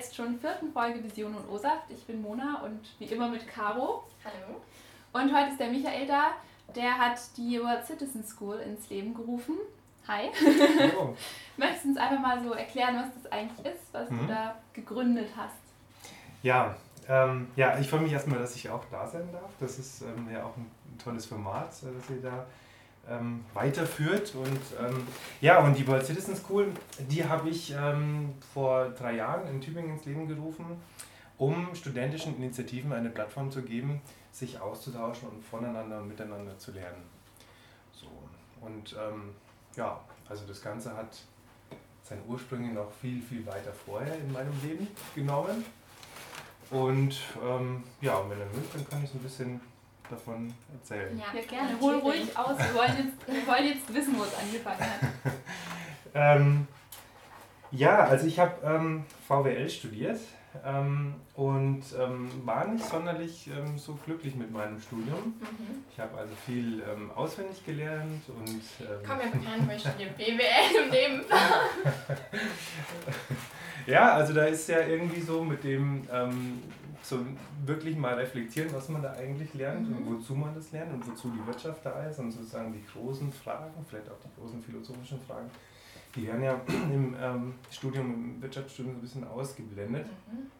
jetzt schon vierten Folge Vision und O-Saft. Ich bin Mona und wie immer mit Caro. Hallo. Und heute ist der Michael da. Der hat die World Citizen School ins Leben gerufen. Hi. Hallo. Möchtest du uns einfach mal so erklären, was das eigentlich ist, was mhm. du da gegründet hast? Ja, ähm, ja, ich freue mich erstmal, dass ich auch da sein darf. Das ist ähm, ja auch ein tolles Format, äh, das ihr da ähm, weiterführt. Und ähm, ja, und die World Citizen School, die habe ich ähm, vor drei Jahren in Tübingen ins Leben gerufen, um studentischen Initiativen eine Plattform zu geben, sich auszutauschen und voneinander und miteinander zu lernen. So. Und ähm, ja, also das Ganze hat seine Ursprünge noch viel, viel weiter vorher in meinem Leben genommen. Und ähm, ja, wenn ihr mögt, dann kann ich so ein bisschen davon erzählen. Ja, ja gerne. Hol ruhig aus. Wir wollen jetzt, wir wollen jetzt wissen, wo es angefangen hat. ähm, ja, also ich habe ähm, VWL studiert ähm, und ähm, war nicht sonderlich ähm, so glücklich mit meinem Studium. Mhm. Ich habe also viel ähm, auswendig gelernt und. Ähm, Komm mir bekannt, weil ich studiere BWL im Nebenfach. ja, also da ist ja irgendwie so mit dem ähm, so wirklich mal reflektieren, was man da eigentlich lernt mhm. und wozu man das lernt und wozu die Wirtschaft da ist und sozusagen die großen Fragen, vielleicht auch die großen philosophischen Fragen, die werden ja im ähm, Studium, im Wirtschaftsstudium so ein bisschen ausgeblendet. Mhm.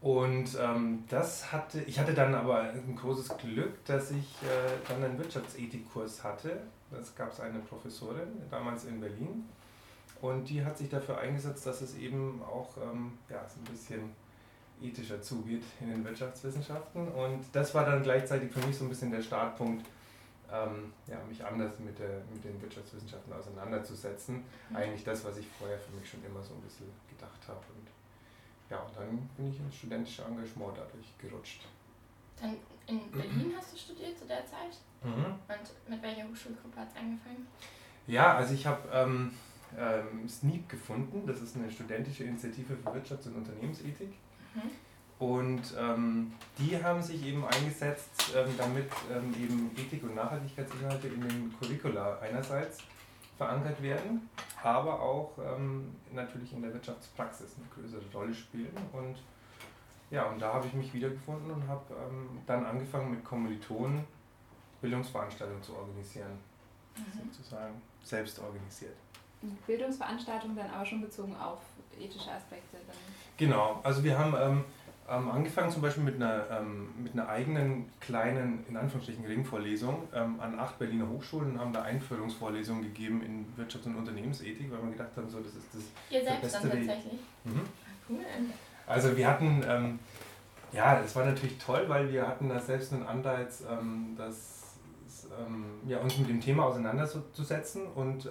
Und ähm, das hatte, ich hatte dann aber ein großes Glück, dass ich äh, dann einen Wirtschaftsethik-Kurs hatte. Das gab es eine Professorin, damals in Berlin. Und die hat sich dafür eingesetzt, dass es eben auch ähm, ja, so ein bisschen ethischer zugeht in den Wirtschaftswissenschaften. Und das war dann gleichzeitig für mich so ein bisschen der Startpunkt, ähm, ja, mich anders mit, der, mit den Wirtschaftswissenschaften auseinanderzusetzen. Mhm. Eigentlich das, was ich vorher für mich schon immer so ein bisschen gedacht habe. Und ja, und dann bin ich ins studentische Engagement dadurch gerutscht. Dann in Berlin hast du studiert zu der Zeit? Mhm. Und mit welcher Hochschulgruppe hat es angefangen? Ja, also ich habe ähm, ähm, SNEEP gefunden. Das ist eine studentische Initiative für Wirtschafts- und Unternehmensethik. Mhm. Und ähm, die haben sich eben eingesetzt, ähm, damit ähm, eben Ethik- und Nachhaltigkeitsinhalte in den Curricula einerseits verankert werden, aber auch ähm, natürlich in der Wirtschaftspraxis eine größere Rolle spielen. Und ja, und da habe ich mich wiedergefunden und habe ähm, dann angefangen mit Kommilitonen Bildungsveranstaltungen zu organisieren, mhm. sozusagen selbst organisiert. Bildungsveranstaltungen dann aber schon bezogen auf ethische Aspekte. Dann. Genau, also wir haben ähm, ähm, angefangen zum Beispiel mit einer, ähm, mit einer eigenen kleinen, in Anführungsstrichen, Ringvorlesung ähm, an acht Berliner Hochschulen und haben da Einführungsvorlesungen gegeben in Wirtschafts- und Unternehmensethik, weil wir gedacht haben, so, das ist das, Ihr selbst beste dann tatsächlich? Mhm. Cool. Also wir hatten, ähm, ja, es war natürlich toll, weil wir hatten da selbst einen Anreiz, ähm, dass ähm, ja, uns mit dem Thema auseinanderzusetzen und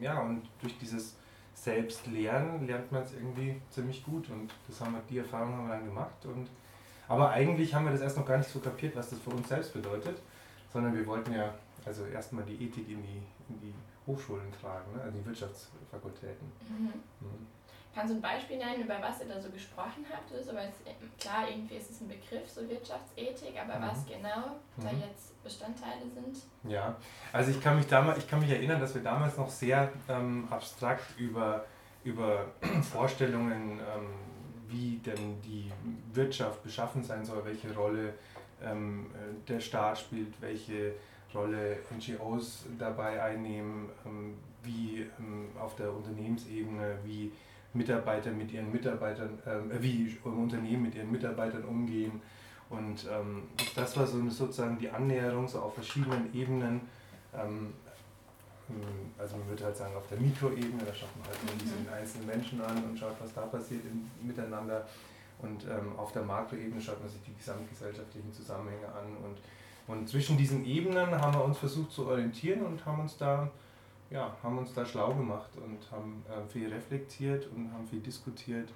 ja, und durch dieses selbst lernen, lernt man es irgendwie ziemlich gut und das haben wir, die Erfahrung haben wir dann gemacht. Und, aber eigentlich haben wir das erst noch gar nicht so kapiert, was das für uns selbst bedeutet, sondern wir wollten ja also erstmal die Ethik in die, in die Hochschulen tragen, ne? also die Wirtschaftsfakultäten. Mhm. Mhm. Kannst du ein Beispiel nennen, über was ihr da so gesprochen habt? Oder so? Weil es, klar, irgendwie ist es ein Begriff, so Wirtschaftsethik, aber mhm. was genau da mhm. jetzt Bestandteile sind? Ja, also ich kann mich, damals, ich kann mich erinnern, dass wir damals noch sehr ähm, abstrakt über, über Vorstellungen, ähm, wie denn die Wirtschaft beschaffen sein soll, welche Rolle ähm, äh, der Staat spielt, welche Rolle NGOs dabei einnehmen, ähm, wie ähm, auf der Unternehmensebene, wie Mitarbeiter mit ihren Mitarbeitern, äh, wie Unternehmen mit ihren Mitarbeitern umgehen. Und ähm, das war so sozusagen die Annäherung so auf verschiedenen Ebenen. Ähm, also man würde halt sagen, auf der Mikroebene, da schaut man halt nur diese mhm. einzelnen Menschen an und schaut, was da passiert in, miteinander. Und ähm, auf der Makroebene schaut man sich die gesamtgesellschaftlichen Zusammenhänge an. Und, und zwischen diesen Ebenen haben wir uns versucht zu orientieren und haben uns da ja, haben uns da schlau gemacht und haben äh, viel reflektiert und haben viel diskutiert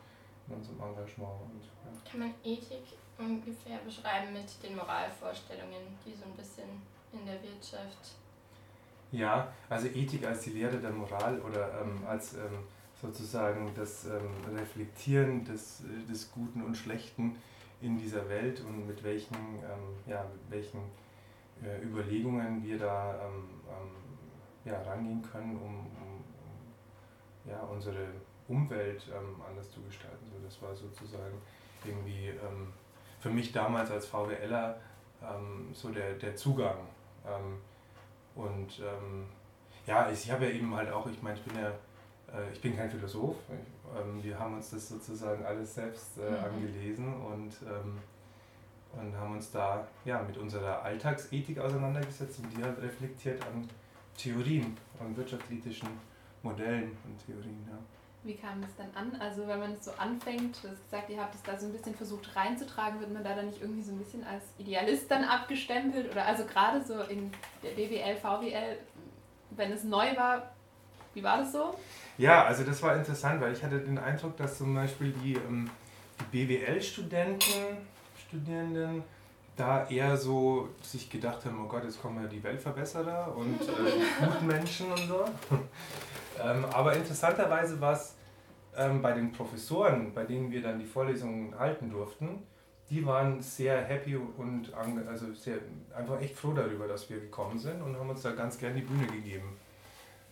in unserem Engagement. Und, ja. Kann man Ethik ungefähr beschreiben mit den Moralvorstellungen, die so ein bisschen in der Wirtschaft. Ja, also Ethik als die Lehre der Moral oder ähm, als ähm, sozusagen das ähm, Reflektieren des, des Guten und Schlechten in dieser Welt und mit welchen, ähm, ja, mit welchen äh, Überlegungen wir da ähm, ja, rangehen können, um, um ja, unsere Umwelt ähm, anders zu gestalten. So, das war sozusagen irgendwie ähm, für mich damals als VWLer ähm, so der, der Zugang. Ähm, und ähm, ja, ich, ich habe ja eben halt auch, ich meine, ich bin ja, äh, ich bin kein Philosoph. Ich, ähm, wir haben uns das sozusagen alles selbst äh, mhm. angelesen und, und haben uns da ja, mit unserer Alltagsethik auseinandergesetzt und die halt reflektiert an Theorien, an wirtschaftsethischen Modellen und Theorien. Ja. Wie kam das dann an? Also wenn man es so anfängt, du hast gesagt, ihr habt es da so ein bisschen versucht reinzutragen, wird man da dann nicht irgendwie so ein bisschen als Idealist dann abgestempelt? Oder also gerade so in der BWL, VWL, wenn es neu war, wie war das so? Ja, also das war interessant, weil ich hatte den Eindruck, dass zum Beispiel die, ähm, die BWL-Studenten, Studierenden, da eher so sich gedacht haben, oh Gott, jetzt kommen ja die Weltverbesserer und äh, die guten Menschen und so. ähm, aber interessanterweise war es ähm, bei den Professoren, bei denen wir dann die Vorlesungen halten durften, die waren sehr happy und also sehr, einfach echt froh darüber, dass wir gekommen sind und haben uns da ganz gern die Bühne gegeben.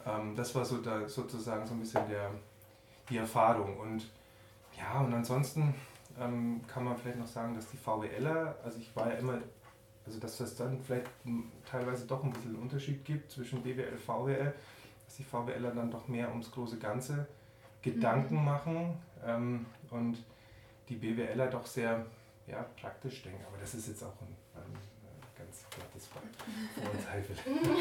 Ähm, das war so da sozusagen so ein bisschen der, die Erfahrung. Und ja, und ansonsten ähm, kann man vielleicht noch sagen, dass die VWLer, also ich war ja immer, also dass das dann vielleicht teilweise doch ein bisschen einen Unterschied gibt zwischen BWL und VWL, dass die VWLer dann doch mehr ums große Ganze Gedanken mhm. machen ähm, und die BWLer doch sehr ja, praktisch denken. Aber das ist jetzt auch ein, ein, ein ganz plattes Vorurteil.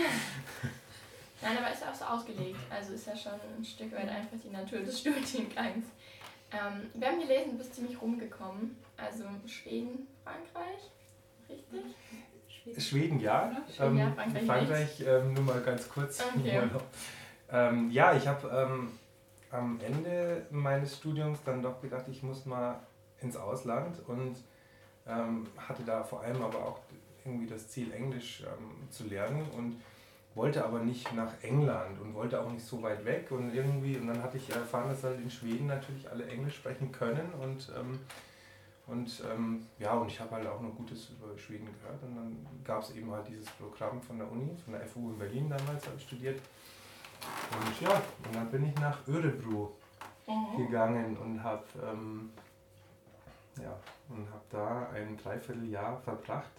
Nein, aber ist ja auch so ausgelegt. Also ist ja schon ein Stück weit einfach die Natur des Studiengangs. Ähm, wir haben gelesen, du bist ziemlich rumgekommen. Also Schweden, Frankreich, richtig? Schweden, Schweden ja. Schweden, ja. Ähm, Frankreich, Frankreich ähm, nur mal ganz kurz. Okay. Ähm, ja, ich habe ähm, am Ende meines Studiums dann doch gedacht, ich muss mal ins Ausland und ähm, hatte da vor allem aber auch irgendwie das Ziel, Englisch zu lernen und wollte aber nicht nach England und wollte auch nicht so weit weg und irgendwie, und dann hatte ich erfahren, dass halt in Schweden natürlich alle Englisch sprechen können und, ähm, und ähm, ja, und ich habe halt auch noch Gutes über Schweden gehört und dann gab es eben halt dieses Programm von der Uni, von der FU in Berlin damals habe ich studiert und ja, und dann bin ich nach Örebro mhm. gegangen und habe ähm, ja, und habe da ein Dreivierteljahr verbracht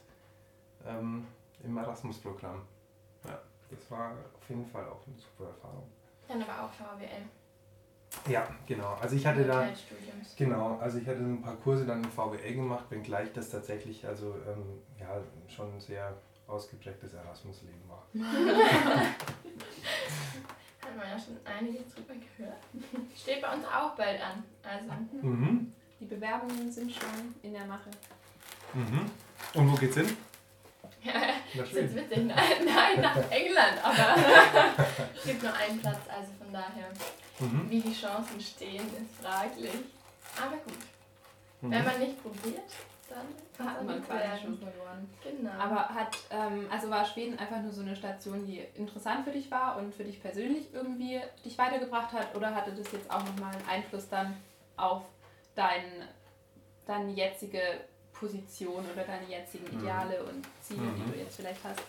ähm, im Erasmus-Programm. Das war auf jeden Fall auch eine super Erfahrung. Dann aber auch VWL. Ja, genau. Also ich hatte da genau, also ich hatte ein paar Kurse dann in VWL gemacht, wenngleich das tatsächlich also ähm, ja schon ein sehr ausgeprägtes Erasmus-Leben war. Hat man ja schon einiges drüber gehört. Steht bei uns auch bald an. Also mhm. die Bewerbungen sind schon in der Mache. Mhm. Und wo geht's hin? Das ist jetzt witzig. Nein, nein, nach England, aber es gibt nur einen Platz, also von daher, mhm. wie die Chancen stehen, ist fraglich. Aber gut. Mhm. Wenn man nicht probiert, dann hat man quasi schon verloren. Genau. Aber hat, ähm, also war Schweden einfach nur so eine Station, die interessant für dich war und für dich persönlich irgendwie dich weitergebracht hat oder hatte das jetzt auch nochmal einen Einfluss dann auf dein, deine jetzige Position oder deine jetzigen mhm. Ideale mhm. und Ziele, mhm. die du jetzt vielleicht hast?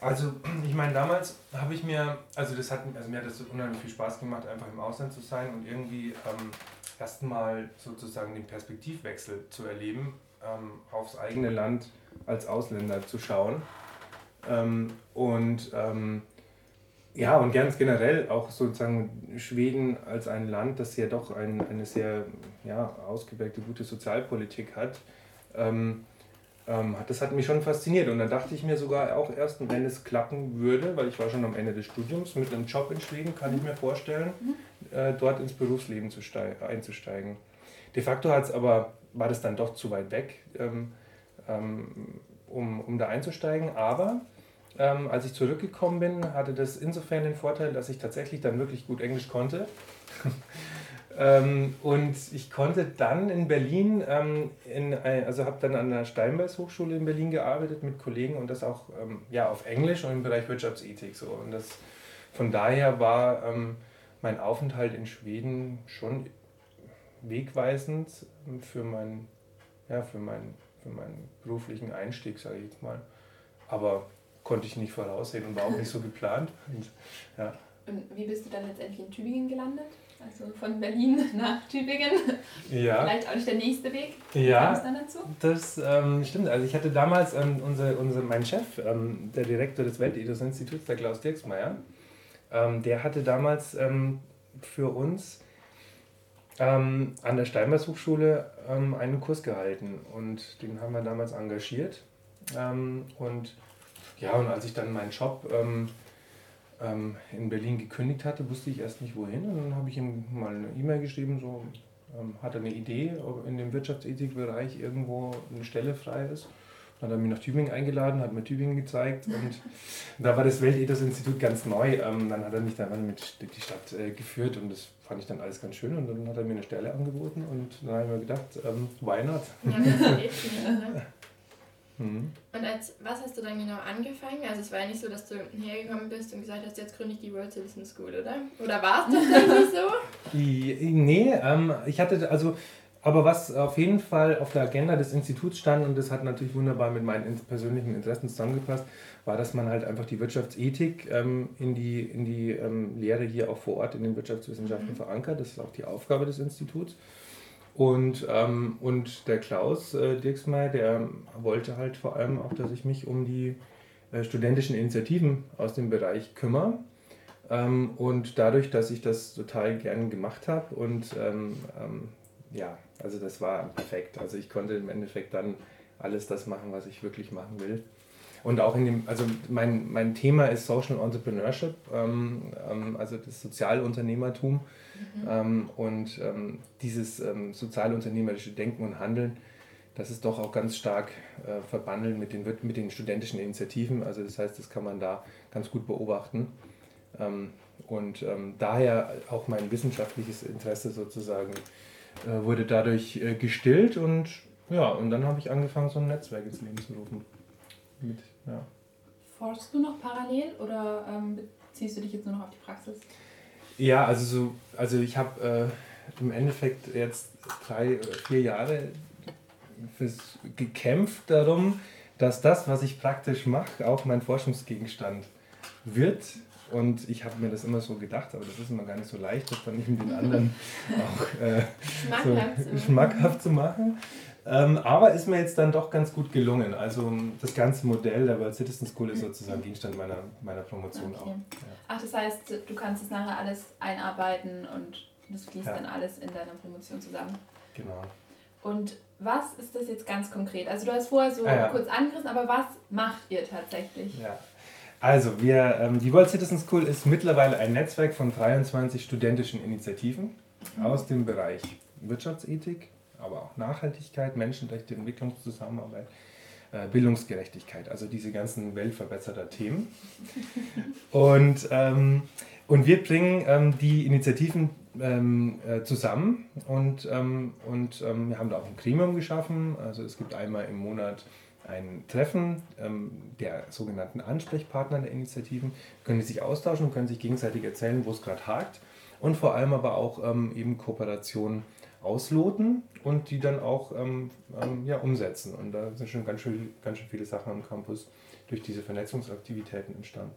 Also ich meine, damals habe ich mir, also das hat, also mir hat das unheimlich viel Spaß gemacht, einfach im Ausland zu sein und irgendwie ähm, erstmal sozusagen den Perspektivwechsel zu erleben, ähm, aufs eigene Land als Ausländer zu schauen. Ähm, und ähm, ja, und ganz generell auch sozusagen Schweden als ein Land, das ja doch ein, eine sehr ja, ausgeprägte, gute Sozialpolitik hat, ähm, ähm, das hat mich schon fasziniert und dann dachte ich mir sogar auch erst, wenn es klappen würde, weil ich war schon am Ende des Studiums mit einem Job in Schweden, kann ich mir vorstellen, mhm. äh, dort ins Berufsleben zu einzusteigen. De facto hat's aber, war das dann doch zu weit weg, ähm, ähm, um, um da einzusteigen, aber ähm, als ich zurückgekommen bin, hatte das insofern den Vorteil, dass ich tatsächlich dann wirklich gut Englisch konnte. Ähm, und ich konnte dann in Berlin, ähm, in, also habe dann an der Steinbeis Hochschule in Berlin gearbeitet mit Kollegen und das auch ähm, ja, auf Englisch und im Bereich Wirtschaftsethik. So. Und das, von daher war ähm, mein Aufenthalt in Schweden schon wegweisend für, mein, ja, für, mein, für meinen beruflichen Einstieg, sage ich jetzt mal. Aber konnte ich nicht voraussehen und war auch nicht so geplant. Und, ja. und wie bist du dann letztendlich in Tübingen gelandet? Also von Berlin nach Tübingen. Ja. Vielleicht auch nicht der nächste Weg. Ja. dann dazu? Das ähm, stimmt. Also ich hatte damals ähm, unser, unser, mein Chef, ähm, der Direktor des Weltethos-Instituts, der Klaus Dirksmeier, ähm, der hatte damals ähm, für uns ähm, an der Steinbers Hochschule einen Kurs gehalten und den haben wir damals engagiert. und ja, und als ich dann meinen Job ähm, in Berlin gekündigt hatte, wusste ich erst nicht wohin. Und dann habe ich ihm mal eine E-Mail geschrieben, so ähm, hat er eine Idee, ob in dem Wirtschaftsethikbereich irgendwo eine Stelle frei ist. Dann hat er mich nach Tübingen eingeladen, hat mir Tübingen gezeigt und da war das Weltethos-Institut ganz neu. Ähm, dann hat er mich dann mit die Stadt äh, geführt und das fand ich dann alles ganz schön und dann hat er mir eine Stelle angeboten und dann habe ich mir gedacht, ähm, why not? Ja? Mhm. Und als, was hast du dann genau angefangen? Also es war ja nicht so, dass du hergekommen bist und gesagt hast, jetzt gründe ich die World Citizen School, oder? Oder war es tatsächlich so? nee, ähm, ich hatte, also, aber was auf jeden Fall auf der Agenda des Instituts stand, und das hat natürlich wunderbar mit meinen persönlichen Interessen zusammengepasst, war, dass man halt einfach die Wirtschaftsethik ähm, in die, in die ähm, Lehre hier auch vor Ort in den Wirtschaftswissenschaften mhm. verankert. Das ist auch die Aufgabe des Instituts. Und, ähm, und der Klaus äh, Dirksmeier, der wollte halt vor allem auch, dass ich mich um die äh, studentischen Initiativen aus dem Bereich kümmere. Ähm, und dadurch, dass ich das total gern gemacht habe und ähm, ähm, ja, also das war perfekt. Also ich konnte im Endeffekt dann alles das machen, was ich wirklich machen will. Und auch in dem, also mein, mein Thema ist Social Entrepreneurship, ähm, ähm, also das Sozialunternehmertum. Mhm. Ähm, und ähm, dieses ähm, sozialunternehmerische Denken und Handeln, das ist doch auch ganz stark äh, verbandelt mit den, mit den studentischen Initiativen. Also das heißt, das kann man da ganz gut beobachten. Ähm, und daher auch mein wissenschaftliches Interesse sozusagen äh, wurde dadurch äh, gestillt und ja, und dann habe ich angefangen, so ein Netzwerk ins Leben zu rufen. Mit ja. Forschst du noch parallel oder ähm, beziehst du dich jetzt nur noch auf die Praxis? Ja, also so, also ich habe äh, im Endeffekt jetzt drei oder vier Jahre fürs, gekämpft darum, dass das, was ich praktisch mache, auch mein Forschungsgegenstand wird. Und ich habe mir das immer so gedacht, aber das ist immer gar nicht so leicht, das dann eben den anderen auch äh, so schmackhaft zu machen. Ähm, aber ist mir jetzt dann doch ganz gut gelungen. Also das ganze Modell der World Citizen School ist sozusagen Gegenstand meiner, meiner Promotion okay. auch. Ja. Ach, das heißt, du kannst es nachher alles einarbeiten und das fließt ja. dann alles in deiner Promotion zusammen. Genau. Und was ist das jetzt ganz konkret? Also du hast vorher so ah, ja. kurz angerissen, aber was macht ihr tatsächlich? Ja. Also wir, ähm, die World Citizen School ist mittlerweile ein Netzwerk von 23 studentischen Initiativen mhm. aus dem Bereich Wirtschaftsethik, aber auch Nachhaltigkeit, Menschenrechte, Entwicklungszusammenarbeit, äh, Bildungsgerechtigkeit, also diese ganzen weltverbesserter Themen. Und, ähm, und wir bringen ähm, die Initiativen ähm, äh, zusammen und, ähm, und ähm, wir haben da auch ein Gremium geschaffen. Also es gibt einmal im Monat ein Treffen ähm, der sogenannten Ansprechpartner der Initiativen, können die sich austauschen und können sich gegenseitig erzählen, wo es gerade hakt und vor allem aber auch eben Kooperationen ausloten und die dann auch ähm, ähm, ja, umsetzen. Und da sind schon ganz schön, ganz schön viele Sachen am Campus durch diese Vernetzungsaktivitäten entstanden.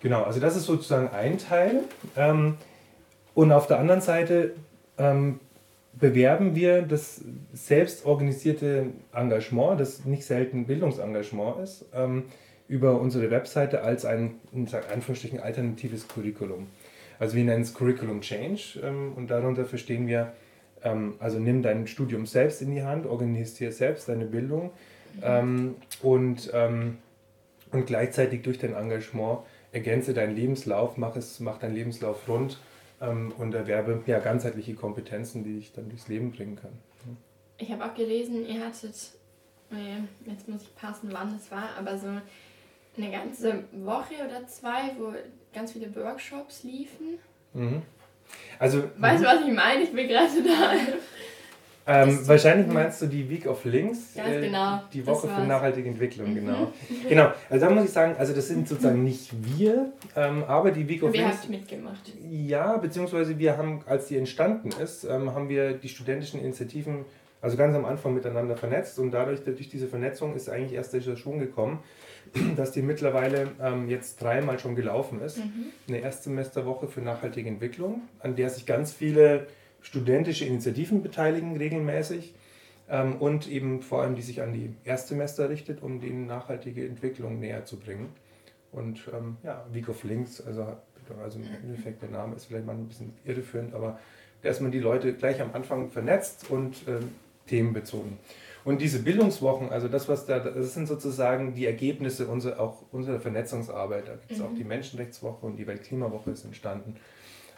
Genau, also das ist sozusagen ein Teil. Ähm, und auf der anderen Seite ähm, bewerben wir das selbstorganisierte Engagement, das nicht selten Bildungsengagement ist, ähm, über unsere Webseite als ein, in Anführungsstrichen, alternatives Curriculum. Also wir nennen es Curriculum Change ähm, und darunter verstehen wir, ähm, also nimm dein Studium selbst in die Hand, organisiere selbst deine Bildung ähm, und, ähm, und gleichzeitig durch dein Engagement ergänze deinen Lebenslauf, mach, es, mach deinen Lebenslauf rund ähm, und erwerbe ja, ganzheitliche Kompetenzen, die dich dann durchs Leben bringen können. Ich habe auch gelesen, ihr hattet, jetzt muss ich passen, wann es war, aber so eine ganze Woche oder zwei, wo ganz viele Workshops liefen. Mhm. Also, weißt du, was ich meine? Ich bin gerade da. Ähm, wahrscheinlich meinst du die Week of Links, Ganz äh, genau. die Woche für nachhaltige Entwicklung, mhm. genau. genau, also da muss ich sagen, also das sind sozusagen nicht wir, ähm, aber die Week of wir Links. Wir haben mitgemacht. Ja, beziehungsweise wir haben, als die entstanden ist, ähm, haben wir die studentischen Initiativen also ganz am Anfang miteinander vernetzt und dadurch, durch diese Vernetzung ist eigentlich erst dieser Schwung gekommen, dass die mittlerweile ähm, jetzt dreimal schon gelaufen ist. Mhm. Eine Erstsemesterwoche für nachhaltige Entwicklung, an der sich ganz viele studentische Initiativen beteiligen regelmäßig ähm, und eben vor allem die sich an die Erstsemester richtet, um denen nachhaltige Entwicklung näher zu bringen. Und ähm, ja, Week of Links, also, also im Endeffekt der Name ist vielleicht mal ein bisschen irreführend, aber dass man die Leute gleich am Anfang vernetzt und ähm, themenbezogen. Und diese Bildungswochen, also das, was da, das sind sozusagen die Ergebnisse unserer, auch unserer Vernetzungsarbeit. Da gibt es mhm. auch die Menschenrechtswoche und die Weltklimawoche ist entstanden.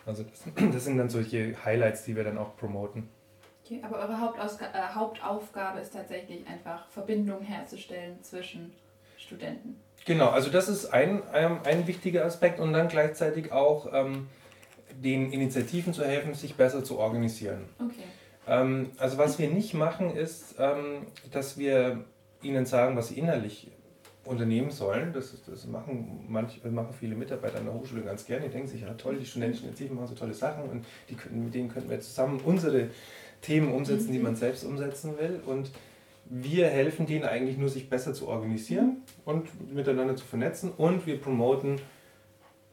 Also das, das, sind dann solche Highlights, die wir dann auch promoten. Okay, aber eure Hauptausg äh, Hauptaufgabe ist tatsächlich einfach Verbindungen herzustellen zwischen Studenten. Genau, also das ist ein, ein, ein wichtiger Aspekt und dann gleichzeitig auch ähm, den Initiativen zu helfen, sich besser zu organisieren. Okay. Ähm, also was wir nicht machen, ist, ähm, dass wir ihnen sagen, was sie innerlich unternehmen sollen. Das, das machen, manch, machen viele Mitarbeiter an der Hochschule ganz gerne. Die denken sich, ja toll, die studentischen Initiativen machen so tolle Sachen und die mit denen könnten wir zusammen unsere Themen umsetzen, die man selbst umsetzen will. Und wir helfen denen eigentlich nur, sich besser zu organisieren und miteinander zu vernetzen. Und wir promoten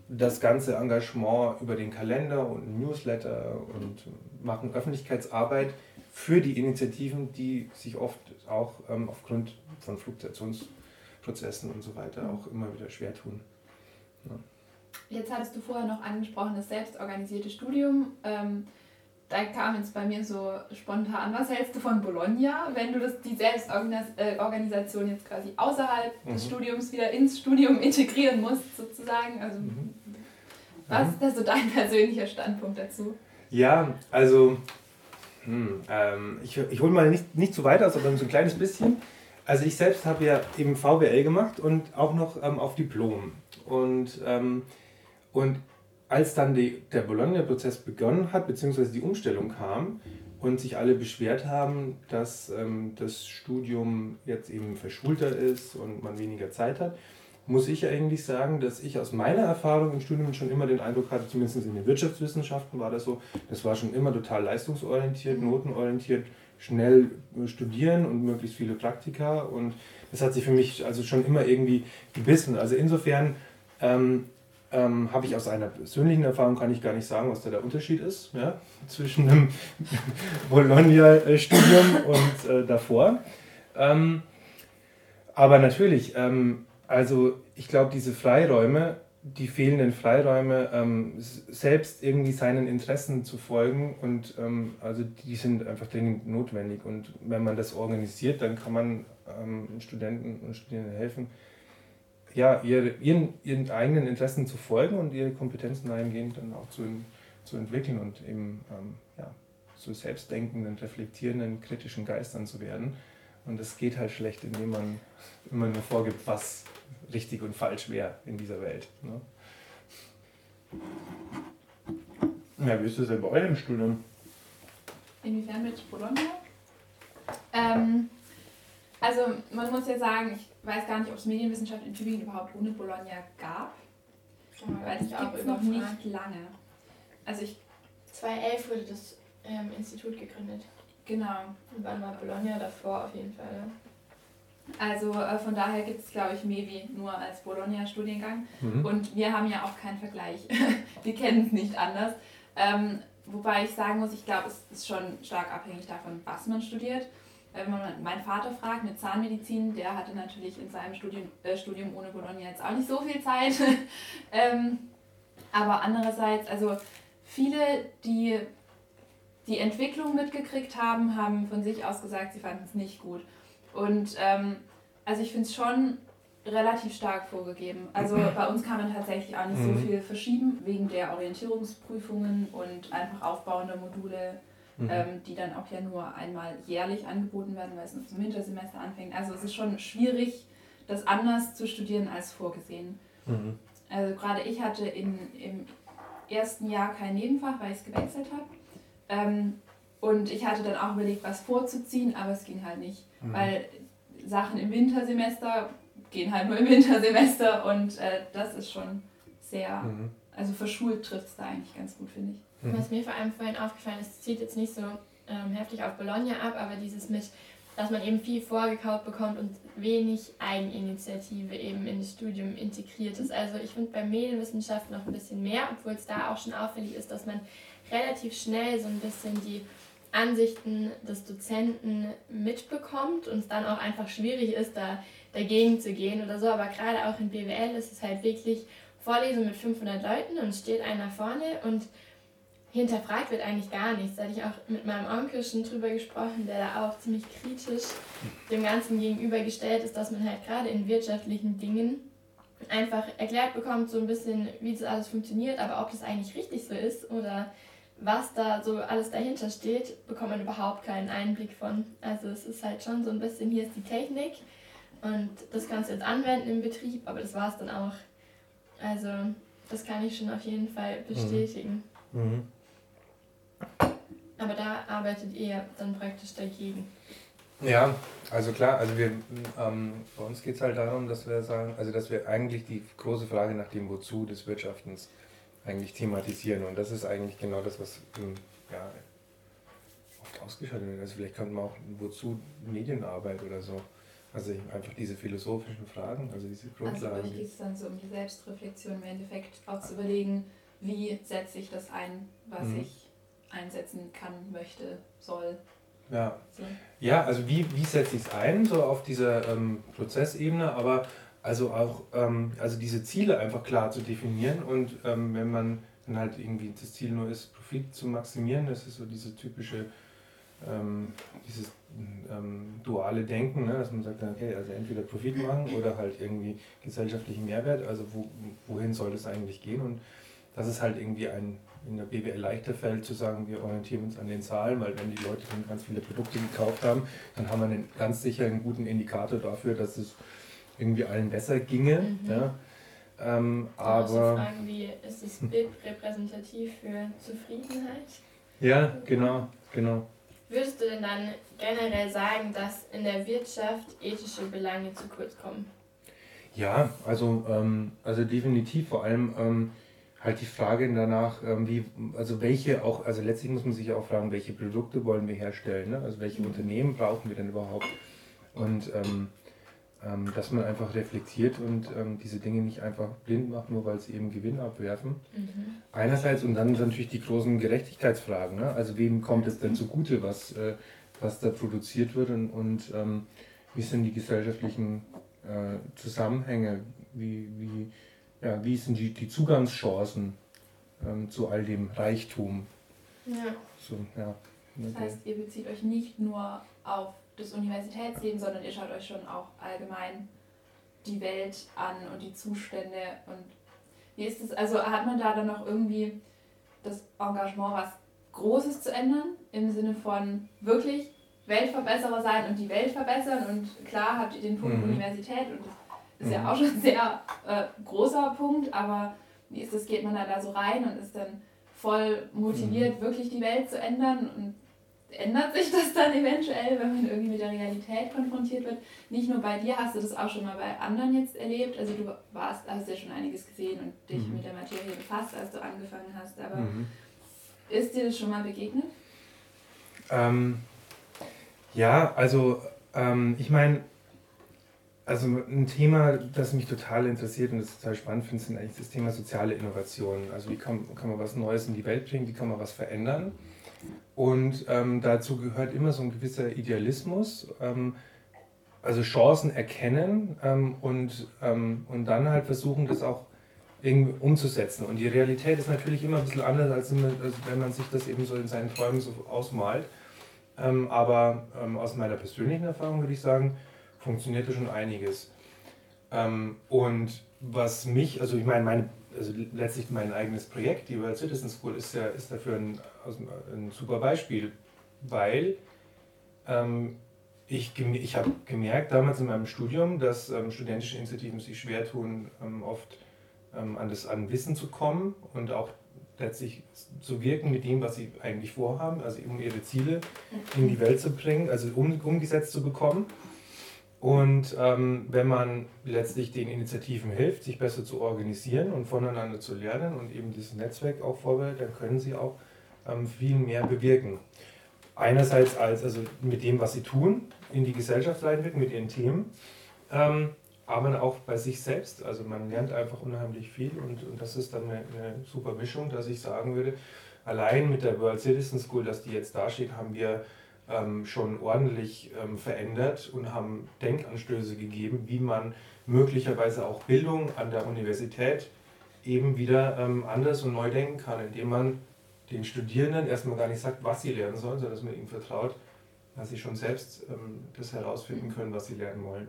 das ganze Engagement über den Kalender und Newsletter und machen Öffentlichkeitsarbeit für die Initiativen, die sich oft auch ähm, aufgrund von Fluktuationsprozessen und so weiter auch immer wieder schwer tun. Ja. Jetzt hattest du vorher noch angesprochen, das selbstorganisierte Studium. Ähm, da kam jetzt bei mir so spontan, was hältst du von Bologna, wenn du das, die Selbstorganisation jetzt quasi außerhalb mhm. des Studiums wieder ins Studium integrieren musst, sozusagen? Also, mhm. Was ist da so dein persönlicher Standpunkt dazu? Ja, also hm, ähm, ich, ich hole mal nicht, nicht zu weit aus, aber so ein kleines bisschen. Also ich selbst habe ja eben VWL gemacht und auch noch ähm, auf Diplom. Und, ähm, und als dann die, der Bologna-Prozess begonnen hat, beziehungsweise die Umstellung kam und sich alle beschwert haben, dass ähm, das Studium jetzt eben verschulter ist und man weniger Zeit hat, muss ich eigentlich sagen, dass ich aus meiner Erfahrung im Studium schon immer den Eindruck hatte, zumindest in den Wirtschaftswissenschaften war das so, das war schon immer total leistungsorientiert, notenorientiert, schnell studieren und möglichst viele Praktika und das hat sich für mich also schon immer irgendwie gebissen. Also insofern ähm, ähm, habe ich aus einer persönlichen Erfahrung, kann ich gar nicht sagen, was da der Unterschied ist ja, zwischen einem Bologna-Studium und äh, davor. Ähm, aber natürlich, ähm, also ich glaube, diese Freiräume, die fehlenden Freiräume, ähm, selbst irgendwie seinen Interessen zu folgen und ähm, also die sind einfach dringend notwendig. Und wenn man das organisiert, dann kann man ähm, Studenten und Studierenden helfen, ja, ihre, ihren, ihren eigenen Interessen zu folgen und ihre Kompetenzen dahingehend dann auch zu, zu entwickeln und eben ähm, ja, zu selbstdenkenden, reflektierenden, kritischen Geistern zu werden. Und das geht halt schlecht, indem man immer nur vorgibt, was richtig und falsch wäre in dieser Welt. Ne? Ja, wie ist das denn bei eurem Studium? Inwiefern mit Bologna? Ähm, also man muss ja sagen, ich weiß gar nicht, ob es Medienwissenschaft in Tübingen überhaupt ohne Bologna gab. Ja, weil es noch nicht lange. Also ich 2011 wurde das ähm, Institut gegründet. Genau. Und wann war Bologna davor auf jeden Fall? Also äh, von daher gibt es, glaube ich, Mevi nur als Bologna-Studiengang. Mhm. Und wir haben ja auch keinen Vergleich. wir kennen es nicht anders. Ähm, wobei ich sagen muss, ich glaube, es ist schon stark abhängig davon, was man studiert. Wenn man meinen Vater fragt mit Zahnmedizin, der hatte natürlich in seinem Studium, äh, Studium ohne Bologna jetzt auch nicht so viel Zeit. ähm, aber andererseits, also viele, die die Entwicklung mitgekriegt haben, haben von sich aus gesagt, sie fanden es nicht gut. Und ähm, also ich finde es schon relativ stark vorgegeben. Also bei uns kann man tatsächlich auch nicht so mhm. viel verschieben, wegen der Orientierungsprüfungen und einfach aufbauender Module, mhm. ähm, die dann auch ja nur einmal jährlich angeboten werden, weil es zum Wintersemester anfängt. Also es ist schon schwierig, das anders zu studieren als vorgesehen. Mhm. Also gerade ich hatte in, im ersten Jahr kein Nebenfach, weil ich es gewechselt habe. Ähm, und ich hatte dann auch überlegt, was vorzuziehen, aber es ging halt nicht. Mhm. Weil Sachen im Wintersemester gehen halt nur im Wintersemester und äh, das ist schon sehr, mhm. also verschult trifft es da eigentlich ganz gut, finde ich. Mhm. Was mir vor allem vorhin aufgefallen ist, es zieht jetzt nicht so ähm, heftig auf Bologna ab, aber dieses mit, dass man eben viel vorgekaut bekommt und wenig Eigeninitiative eben in das Studium integriert ist. Also ich finde bei Medienwissenschaft noch ein bisschen mehr, obwohl es da auch schon auffällig ist, dass man relativ schnell so ein bisschen die Ansichten des Dozenten mitbekommt und es dann auch einfach schwierig ist, da dagegen zu gehen oder so. Aber gerade auch in BWL ist es halt wirklich Vorlesung mit 500 Leuten und steht einer vorne und hinterfragt wird eigentlich gar nichts. Da hatte ich auch mit meinem Onkel schon drüber gesprochen, der da auch ziemlich kritisch dem Ganzen gegenübergestellt ist, dass man halt gerade in wirtschaftlichen Dingen einfach erklärt bekommt, so ein bisschen, wie das alles funktioniert, aber ob das eigentlich richtig so ist oder was da so alles dahinter steht, bekommt man überhaupt keinen Einblick von. Also es ist halt schon so ein bisschen, hier ist die Technik und das kannst du jetzt anwenden im Betrieb, aber das war es dann auch. Also das kann ich schon auf jeden Fall mhm. bestätigen. Mhm. Aber da arbeitet ihr dann praktisch dagegen. Ja, also klar, also wir, ähm, bei uns geht es halt darum, dass wir sagen, also dass wir eigentlich die große Frage nach dem Wozu des Wirtschaftens eigentlich thematisieren. Und das ist eigentlich genau das, was ähm, ja, oft ausgeschaltet wird. Also vielleicht könnte man auch wozu Medienarbeit oder so. Also einfach diese philosophischen Fragen, also diese also Grundlagen. Also geht es dann so um die Selbstreflexion im Endeffekt, auch zu überlegen, wie setze ich das ein, was mhm. ich einsetzen kann, möchte, soll. Ja, so. ja also wie, wie setze ich es ein, so auf dieser ähm, Prozessebene, aber also auch ähm, also diese Ziele einfach klar zu definieren und ähm, wenn man dann halt irgendwie das Ziel nur ist, Profit zu maximieren, das ist so diese typische, ähm, dieses ähm, duale Denken, ne? dass man sagt, okay, also entweder Profit machen oder halt irgendwie gesellschaftlichen Mehrwert, also wo, wohin soll das eigentlich gehen und das ist halt irgendwie ein in der BWL leichter fällt, zu sagen, wir orientieren uns an den Zahlen, weil wenn die Leute dann ganz viele Produkte gekauft haben, dann haben wir einen, ganz sicher einen guten Indikator dafür, dass es irgendwie allen besser ginge. Mhm. Ja. Ähm, aber fragen, wie ist das Bild repräsentativ für Zufriedenheit? Ja, genau, genau. Würdest du denn dann generell sagen, dass in der Wirtschaft ethische Belange zu kurz kommen? Ja, also, ähm, also definitiv vor allem ähm, halt die Frage danach, ähm, wie, also welche auch, also letztlich muss man sich auch fragen, welche Produkte wollen wir herstellen, ne? also welche mhm. Unternehmen brauchen wir denn überhaupt und ähm, ähm, dass man einfach reflektiert und ähm, diese Dinge nicht einfach blind macht, nur weil sie eben Gewinn abwerfen. Mhm. Einerseits und dann natürlich die großen Gerechtigkeitsfragen, ne? also wem kommt es denn zugute, was, äh, was da produziert wird und, und ähm, wie sind die gesellschaftlichen äh, Zusammenhänge, wie, wie ja, wie sind die, die Zugangschancen ähm, zu all dem Reichtum? Ja. So, ja. Das heißt, ihr bezieht euch nicht nur auf das Universitätsleben, sondern ihr schaut euch schon auch allgemein die Welt an und die Zustände und wie ist es, also hat man da dann noch irgendwie das Engagement, was Großes zu ändern, im Sinne von wirklich Weltverbesserer sein und die Welt verbessern und klar habt ihr den Punkt mhm. Universität und das ist mhm. ja auch schon ein sehr äh, großer Punkt, aber wie ist das, geht man da, da so rein und ist dann voll motiviert, mhm. wirklich die Welt zu ändern und ändert sich das dann eventuell, wenn man irgendwie mit der Realität konfrontiert wird? Nicht nur bei dir, hast du das auch schon mal bei anderen jetzt erlebt? Also du warst, hast ja schon einiges gesehen und dich mhm. mit der Materie befasst, als du angefangen hast, aber mhm. ist dir das schon mal begegnet? Ähm, ja, also ähm, ich meine, also ein Thema, das mich total interessiert und das total spannend finde, ist eigentlich das Thema soziale Innovation. Also wie kann, kann man was Neues in die Welt bringen, wie kann man was verändern. Und ähm, dazu gehört immer so ein gewisser Idealismus, ähm, also Chancen erkennen ähm, und, ähm, und dann halt versuchen, das auch irgendwie umzusetzen. Und die Realität ist natürlich immer ein bisschen anders, als wenn man sich das eben so in seinen Träumen so ausmalt. Ähm, aber ähm, aus meiner persönlichen Erfahrung würde ich sagen, funktionierte schon einiges. Und was mich, also ich meine, meine, also letztlich mein eigenes Projekt, die World Citizen School, ist, ja, ist dafür ein, ein super Beispiel, weil ähm, ich, ich habe gemerkt damals in meinem Studium, dass ähm, studentische Initiativen sich schwer tun, ähm, oft ähm, an das an Wissen zu kommen und auch letztlich zu wirken mit dem, was sie eigentlich vorhaben, also um ihre Ziele in die Welt zu bringen, also um, umgesetzt zu bekommen. Und ähm, wenn man letztlich den Initiativen hilft, sich besser zu organisieren und voneinander zu lernen und eben dieses Netzwerk auch vorbereitet, dann können sie auch ähm, viel mehr bewirken. einerseits als, also mit dem, was sie tun, in die Gesellschaft reinwirken, mit ihren Themen, ähm, aber auch bei sich selbst. Also man lernt einfach unheimlich viel und, und das ist dann eine, eine super Mischung, dass ich sagen würde, allein mit der World Citizen School, dass die jetzt dasteht, haben wir ähm, schon ordentlich ähm, verändert und haben Denkanstöße gegeben, wie man möglicherweise auch Bildung an der Universität eben wieder ähm, anders und neu denken kann, indem man den Studierenden erstmal gar nicht sagt, was sie lernen sollen, sondern dass man ihnen vertraut, dass sie schon selbst ähm, das herausfinden mhm. können, was sie lernen wollen.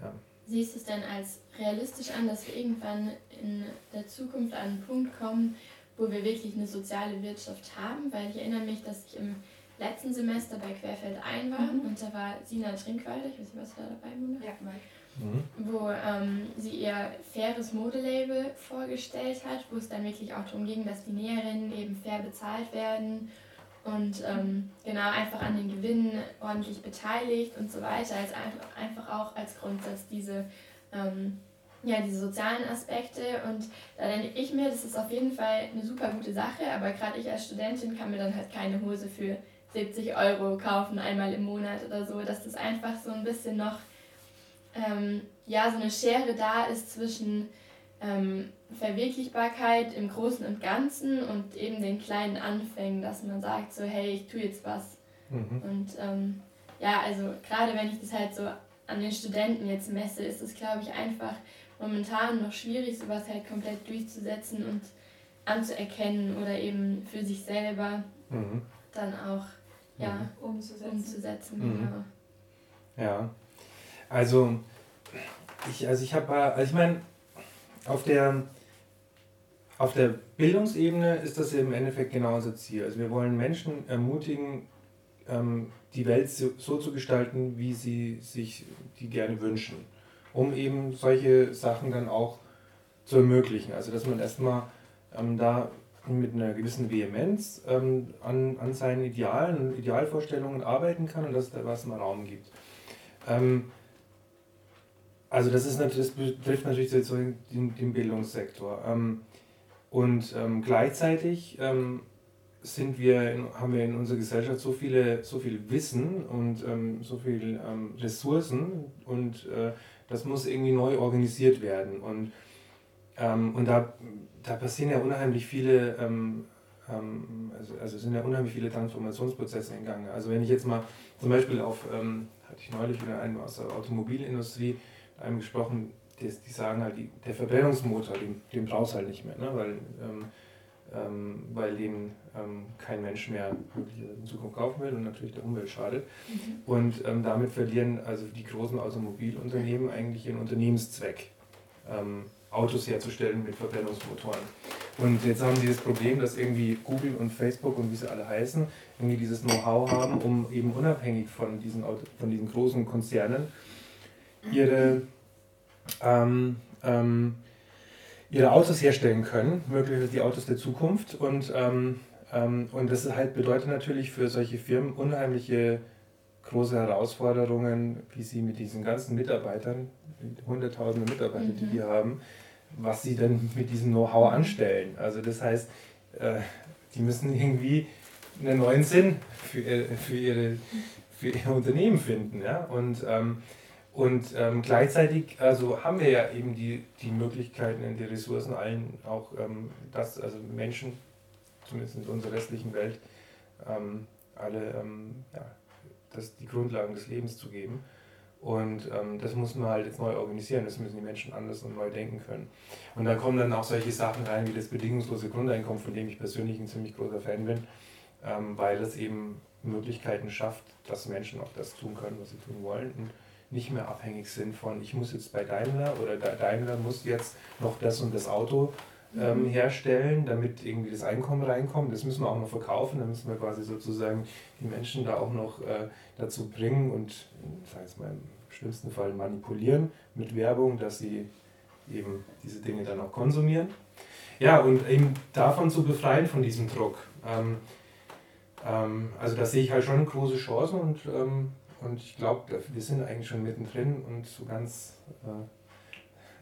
Ja. Siehst du es denn als realistisch an, dass wir irgendwann in der Zukunft an einen Punkt kommen, wo wir wirklich eine soziale Wirtschaft haben? Weil ich erinnere mich, dass ich im letzten Semester bei Querfeld ein war mhm. und da war Sina Trinkwalder, ich weiß nicht, was da dabei war. Ja, mhm. wo ähm, sie ihr faires Modelabel vorgestellt hat, wo es dann wirklich auch darum ging, dass die Näherinnen eben fair bezahlt werden und ähm, genau einfach an den Gewinnen ordentlich beteiligt und so weiter. Also einfach auch als Grundsatz diese, ähm, ja, diese sozialen Aspekte. Und da denke ich mir, das ist auf jeden Fall eine super gute Sache, aber gerade ich als Studentin kann mir dann halt keine Hose für 70 Euro kaufen, einmal im Monat oder so, dass das einfach so ein bisschen noch ähm, ja, so eine Schere da ist zwischen ähm, Verwirklichbarkeit im Großen und Ganzen und eben den kleinen Anfängen, dass man sagt, so hey, ich tue jetzt was. Mhm. Und ähm, ja, also gerade wenn ich das halt so an den Studenten jetzt messe, ist es, glaube ich, einfach momentan noch schwierig, sowas halt komplett durchzusetzen und anzuerkennen oder eben für sich selber mhm. dann auch ja, mhm. umzusetzen. umzusetzen mhm. genau. Ja, also ich, also ich habe, also ich meine, auf der, auf der Bildungsebene ist das im Endeffekt genau unser Ziel. Also wir wollen Menschen ermutigen, ähm, die Welt so, so, zu gestalten, wie sie sich die gerne wünschen, um eben solche Sachen dann auch zu ermöglichen. Also dass man erstmal ähm, da mit einer gewissen Vehemenz ähm, an, an seinen Idealen, Idealvorstellungen arbeiten kann und dass da was im Raum gibt. Ähm, also das ist natürlich, das betrifft natürlich den, den Bildungssektor. Ähm, und ähm, gleichzeitig ähm, sind wir haben wir in unserer Gesellschaft so viele, so viel Wissen und so viele Ressourcen und äh, das muss irgendwie neu organisiert werden. Und, und da, da passieren ja unheimlich viele also, also sind ja unheimlich viele Transformationsprozesse in Gang. Also wenn ich jetzt mal zum Beispiel auf, ähm, hatte ich neulich wieder einen aus der Automobilindustrie, einem gesprochen, die, die sagen halt, die, der Verbrennungsmotor, den, den brauchst du halt nicht mehr, ne? weil, ähm, ähm, weil den ähm, kein Mensch mehr in Zukunft kaufen will und natürlich der Umwelt schadet. Mhm. Und ähm, damit verlieren also die großen Automobilunternehmen eigentlich ihren Unternehmenszweck. Ähm, Autos herzustellen mit Verbrennungsmotoren. Und jetzt haben sie das Problem, dass irgendwie Google und Facebook und wie sie alle heißen, irgendwie dieses Know-how haben, um eben unabhängig von diesen, Auto, von diesen großen Konzernen ihre, ähm, ähm, ihre Autos herstellen können, möglicherweise die Autos der Zukunft. Und, ähm, ähm, und das halt bedeutet natürlich für solche Firmen unheimliche große Herausforderungen, wie sie mit diesen ganzen Mitarbeitern, hunderttausende Mitarbeiter, mhm. die wir haben, was sie dann mit diesem Know-how anstellen. Also das heißt, äh, die müssen irgendwie einen neuen Sinn für, für, ihre, für ihr Unternehmen finden. Ja? Und ähm, und ähm, gleichzeitig also haben wir ja eben die, die Möglichkeiten und die Ressourcen allen auch, ähm, dass also Menschen, zumindest in unserer restlichen Welt, ähm, alle ähm, ja, das, die Grundlagen des Lebens zu geben. Und ähm, das muss man halt jetzt neu organisieren, das müssen die Menschen anders und neu denken können. Und da kommen dann auch solche Sachen rein wie das bedingungslose Grundeinkommen, von dem ich persönlich ein ziemlich großer Fan bin, ähm, weil es eben Möglichkeiten schafft, dass Menschen auch das tun können, was sie tun wollen. Und nicht mehr abhängig sind von, ich muss jetzt bei Daimler oder Daimler muss jetzt noch das und das Auto ähm, herstellen, damit irgendwie das Einkommen reinkommt. Das müssen wir auch noch verkaufen, da müssen wir quasi sozusagen die Menschen da auch noch äh, dazu bringen und, sag jetzt mal, im schlimmsten Fall manipulieren mit Werbung, dass sie eben diese Dinge dann auch konsumieren. Ja, und eben davon zu befreien, von diesem Druck. Ähm, ähm, also da sehe ich halt schon große Chancen und ähm, und ich glaube, wir sind eigentlich schon mittendrin und so ganz, äh,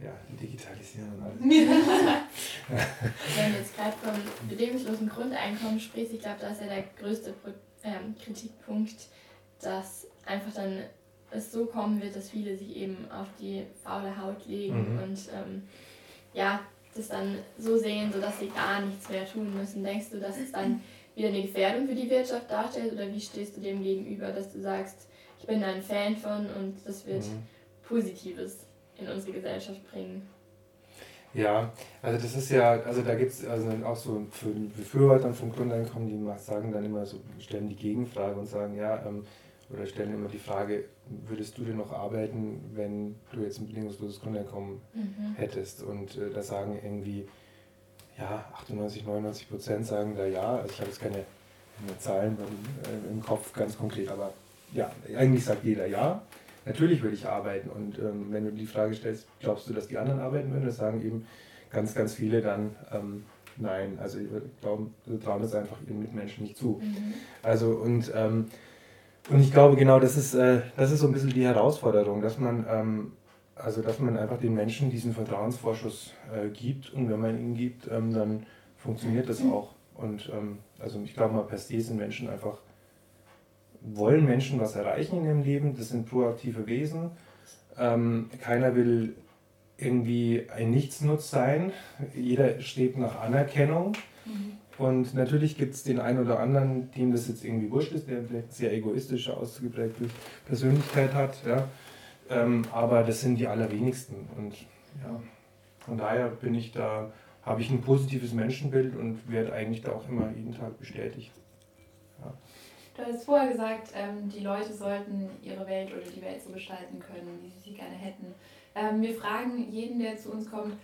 ja, digitalisieren und alles. Wenn du jetzt gerade vom bedingungslosen Grundeinkommen sprichst, ich glaube, da ist ja der größte ähm, Kritikpunkt, dass einfach dann es so kommen wird, dass viele sich eben auf die faule Haut legen mhm. und ähm, ja, das dann so sehen, sodass sie gar nichts mehr tun müssen. Denkst du, dass es dann wieder eine Gefährdung für die Wirtschaft darstellt oder wie stehst du dem gegenüber, dass du sagst, ich bin ein Fan von und das wird mhm. Positives in unsere Gesellschaft bringen? Ja, also das ist ja, also da gibt es also auch so für Befürworter von Grundeinkommen, die sagen dann immer so, stellen die Gegenfrage und sagen, ja, ähm, oder stellen immer die Frage, würdest du denn noch arbeiten, wenn du jetzt ein bedingungsloses Grundeinkommen mhm. hättest? Und äh, da sagen irgendwie, ja, 98, 99 Prozent sagen da ja. Also ich habe jetzt keine, keine Zahlen äh, im Kopf ganz konkret, aber ja, eigentlich sagt jeder ja. Natürlich würde ich arbeiten. Und ähm, wenn du die Frage stellst, glaubst du, dass die anderen arbeiten würden, das sagen eben ganz, ganz viele dann ähm, nein. Also ich glaube, sie trauen es einfach ihren Mitmenschen nicht zu. Mhm. Also und ähm, und ich glaube, genau das ist, äh, das ist so ein bisschen die Herausforderung, dass man, ähm, also dass man einfach den Menschen diesen Vertrauensvorschuss äh, gibt und wenn man ihn gibt, ähm, dann funktioniert das auch. Und ähm, also ich glaube mal, per se sind Menschen einfach, wollen Menschen was erreichen in ihrem Leben, das sind proaktive Wesen. Ähm, keiner will irgendwie ein Nichtsnutz sein, jeder strebt nach Anerkennung. Mhm. Und natürlich gibt es den einen oder anderen, dem das jetzt irgendwie wurscht ist, der vielleicht sehr egoistische, ausgeprägte Persönlichkeit hat. Ja. Ähm, aber das sind die allerwenigsten. Und ja, von daher bin ich da, habe ich ein positives Menschenbild und werde eigentlich da auch immer jeden Tag bestätigt. Ja. Du hast vorher gesagt, ähm, die Leute sollten ihre Welt oder die Welt so gestalten können, wie sie sie gerne hätten. Ähm, wir fragen jeden, der zu uns kommt,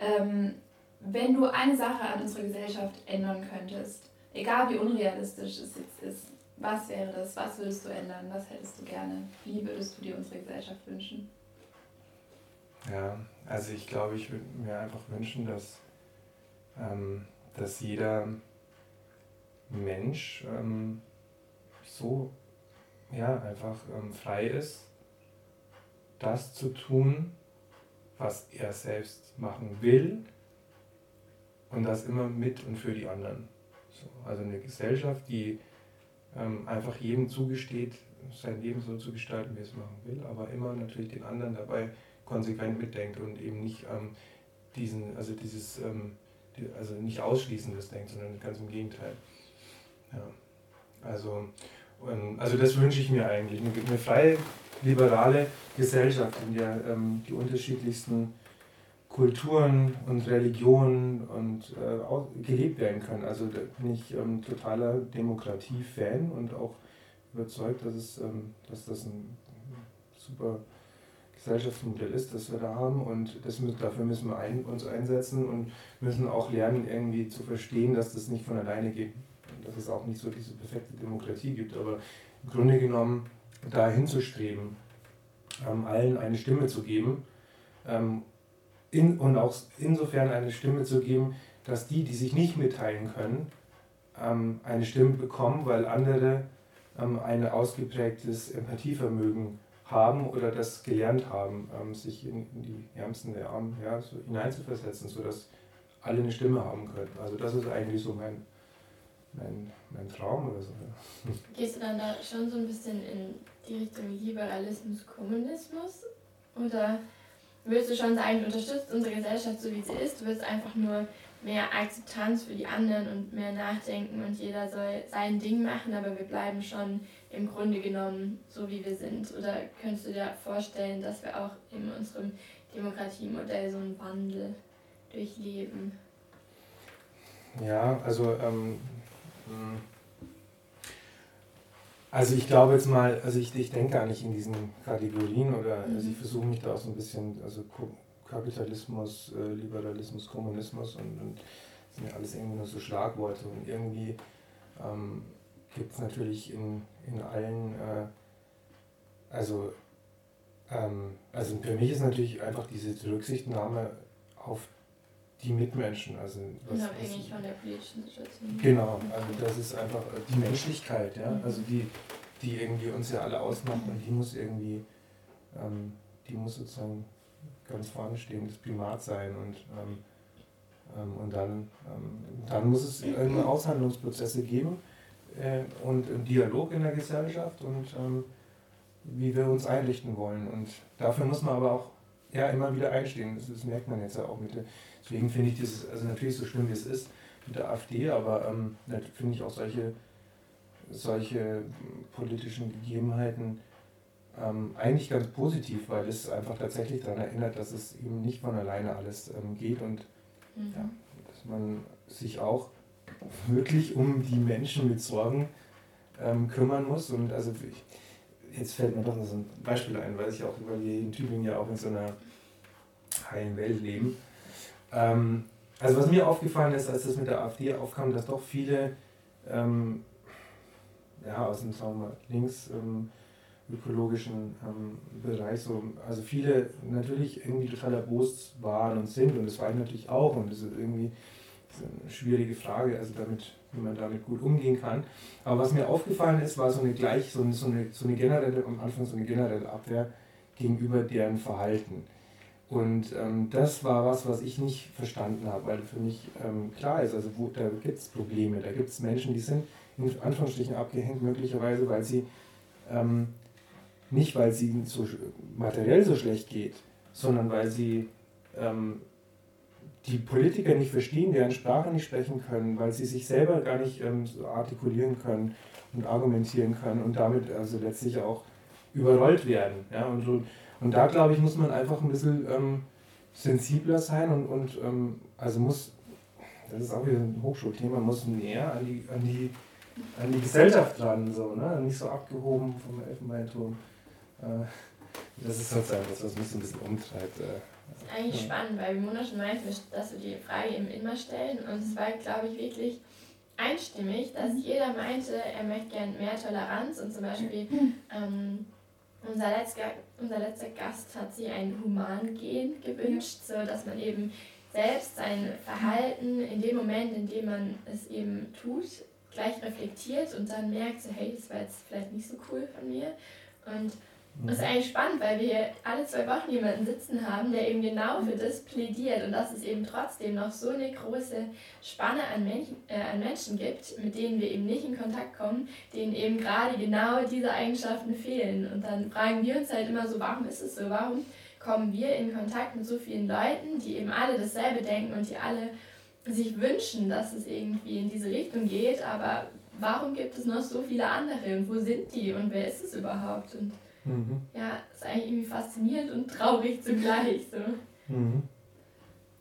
ähm, wenn du eine Sache an unserer Gesellschaft ändern könntest, egal wie unrealistisch es jetzt ist, was wäre das? Was würdest du ändern? Was hättest du gerne? Wie würdest du dir unsere Gesellschaft wünschen? Ja, also ich glaube, ich würde mir einfach wünschen, dass, ähm, dass jeder Mensch ähm, so ja, einfach ähm, frei ist, das zu tun, was er selbst machen will und das immer mit und für die anderen. So, also eine Gesellschaft, die ähm, einfach jedem zugesteht, sein Leben so zu gestalten, wie es machen will, aber immer natürlich den anderen dabei konsequent mitdenkt und eben nicht ähm, diesen, also dieses, ähm, die, also nicht ausschließendes denkt, sondern ganz im Gegenteil. Ja. Also, ähm, also das wünsche ich mir eigentlich, eine, eine freie, liberale Gesellschaft, in der ähm, die unterschiedlichsten Kulturen und Religionen und äh, gelebt werden können. Also da bin ich ähm, totaler Demokratie-Fan und auch überzeugt, dass, es, ähm, dass das ein super Gesellschaftsmodell ist, das wir da haben. Und das, dafür müssen wir ein, uns einsetzen und müssen auch lernen, irgendwie zu verstehen, dass das nicht von alleine geht, dass es auch nicht so diese perfekte Demokratie gibt, aber im Grunde genommen dahin zu streben, ähm, allen eine Stimme zu geben ähm, in, und auch insofern eine Stimme zu geben, dass die, die sich nicht mitteilen können, ähm, eine Stimme bekommen, weil andere ähm, ein ausgeprägtes Empathievermögen haben oder das gelernt haben, ähm, sich in, die Ärmsten der Armen ja, so hineinzuversetzen, sodass alle eine Stimme haben können. Also das ist eigentlich so mein, mein, mein Traum oder so. Gehst du dann da schon so ein bisschen in die Richtung Liberalismus, Kommunismus? Oder würdest du schon sagen, du unterstützt unsere Gesellschaft so wie sie ist, du willst einfach nur mehr Akzeptanz für die anderen und mehr nachdenken und jeder soll sein Ding machen, aber wir bleiben schon im Grunde genommen so wie wir sind. Oder könntest du dir vorstellen, dass wir auch in unserem Demokratiemodell so einen Wandel durchleben? Ja, also ähm, hm. Also ich glaube jetzt mal, also ich, ich denke gar nicht in diesen Kategorien oder mhm. also ich versuche mich da auch so ein bisschen, also Kapitalismus, äh, Liberalismus, Kommunismus und, und das sind ja alles irgendwie nur so Schlagworte und irgendwie ähm, gibt es natürlich in, in allen, äh, also, ähm, also für mich ist natürlich einfach diese Rücksichtnahme auf die Mitmenschen. Also was, Unabhängig von der politischen Situation. Genau, also das ist einfach die Menschlichkeit, ja. Also die, die irgendwie uns ja alle ausmacht und die muss irgendwie, ähm, die muss sozusagen ganz vorne stehen, das Primat sein und ähm, ähm, und dann, ähm, dann muss es Aushandlungsprozesse geben, äh, und im Dialog in der Gesellschaft und ähm, wie wir uns einrichten wollen. Und dafür muss man aber auch ja, immer wieder einstehen. Das, das merkt man jetzt ja auch mit der, deswegen finde ich das, also natürlich so schlimm wie es ist mit der AfD, aber ähm, finde ich auch solche, solche politischen Gegebenheiten ähm, eigentlich ganz positiv, weil es einfach tatsächlich daran erinnert, dass es eben nicht von alleine alles ähm, geht und mhm. ja, dass man sich auch wirklich um die Menschen mit Sorgen ähm, kümmern muss. Und also ich, jetzt fällt mir doch noch so ein Beispiel ein, weil ich auch, weil wir in Tübingen ja auch in so einer heilen Welt leben. Ähm, also was mir aufgefallen ist, als das mit der AfD aufkam, dass doch viele ähm, ja, aus dem sagen wir, links ähm, ökologischen ähm, Bereich so, also viele natürlich irgendwie total erbost waren und sind und das war ich natürlich auch und das ist irgendwie eine schwierige Frage, also damit, wie man damit gut umgehen kann. Aber was mir aufgefallen ist, war so eine gleich, so eine, so eine, so eine generelle, am Anfang so eine generelle Abwehr gegenüber deren Verhalten. Und ähm, das war was, was ich nicht verstanden habe, weil für mich ähm, klar ist, also wo, da gibt es Probleme, da gibt es Menschen, die sind in Anführungsstrichen abgehängt, möglicherweise, weil sie ähm, nicht, weil es ihnen so materiell so schlecht geht, sondern weil sie ähm, die Politiker nicht verstehen, deren Sprache nicht sprechen können, weil sie sich selber gar nicht ähm, so artikulieren können und argumentieren können und damit also letztlich auch überrollt werden. Ja? Und, so, und da glaube ich, muss man einfach ein bisschen ähm, sensibler sein und, und ähm, also muss, das ist auch wieder ein Hochschulthema, muss näher an die, an die, an die Gesellschaft ran, so, ne? nicht so abgehoben vom Elfenbeinturm. Äh, das ist sozusagen das, was mich so ein bisschen umtreibt. Äh. Das ist eigentlich spannend, weil wie Mona schon meinte, dass wir die Frage eben immer stellen und es war, glaube ich, wirklich einstimmig, dass mhm. jeder meinte, er möchte gerne mehr Toleranz und zum Beispiel ähm, unser, letzter, unser letzter Gast hat sich ein Human-Gen gewünscht, so dass man eben selbst sein Verhalten in dem Moment, in dem man es eben tut, gleich reflektiert und dann merkt, so, hey, das war jetzt vielleicht nicht so cool von mir. Und das ist eigentlich spannend, weil wir alle zwei Wochen jemanden sitzen haben, der eben genau für das plädiert und dass es eben trotzdem noch so eine große Spanne an, Menschen, äh, an Menschen gibt, mit denen wir eben nicht in Kontakt kommen, denen eben gerade genau diese Eigenschaften fehlen. Und dann fragen wir uns halt immer so, warum ist es so? Warum kommen wir in Kontakt mit so vielen Leuten, die eben alle dasselbe denken und die alle sich wünschen, dass es irgendwie in diese Richtung geht, aber warum gibt es noch so viele andere und wo sind die und wer ist es überhaupt? Und Mhm. Ja, ist eigentlich irgendwie faszinierend und traurig zugleich. So. Mhm.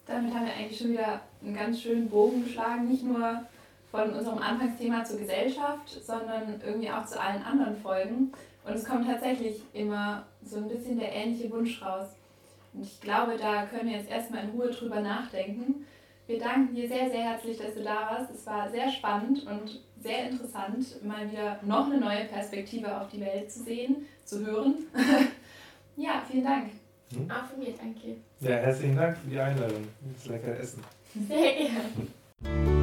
Damit haben wir eigentlich schon wieder einen ganz schönen Bogen geschlagen, nicht nur von unserem Anfangsthema zur Gesellschaft, sondern irgendwie auch zu allen anderen Folgen. Und es kommt tatsächlich immer so ein bisschen der ähnliche Wunsch raus. Und ich glaube, da können wir jetzt erstmal in Ruhe drüber nachdenken. Wir danken dir sehr, sehr herzlich, dass du da warst. Es war sehr spannend und sehr interessant, mal wieder noch eine neue Perspektive auf die Welt zu sehen, zu hören. ja, vielen Dank. Hm? Auch von mir, danke. Ja, herzlichen Dank für die Einladung. Das lecker Essen. Sehr gerne.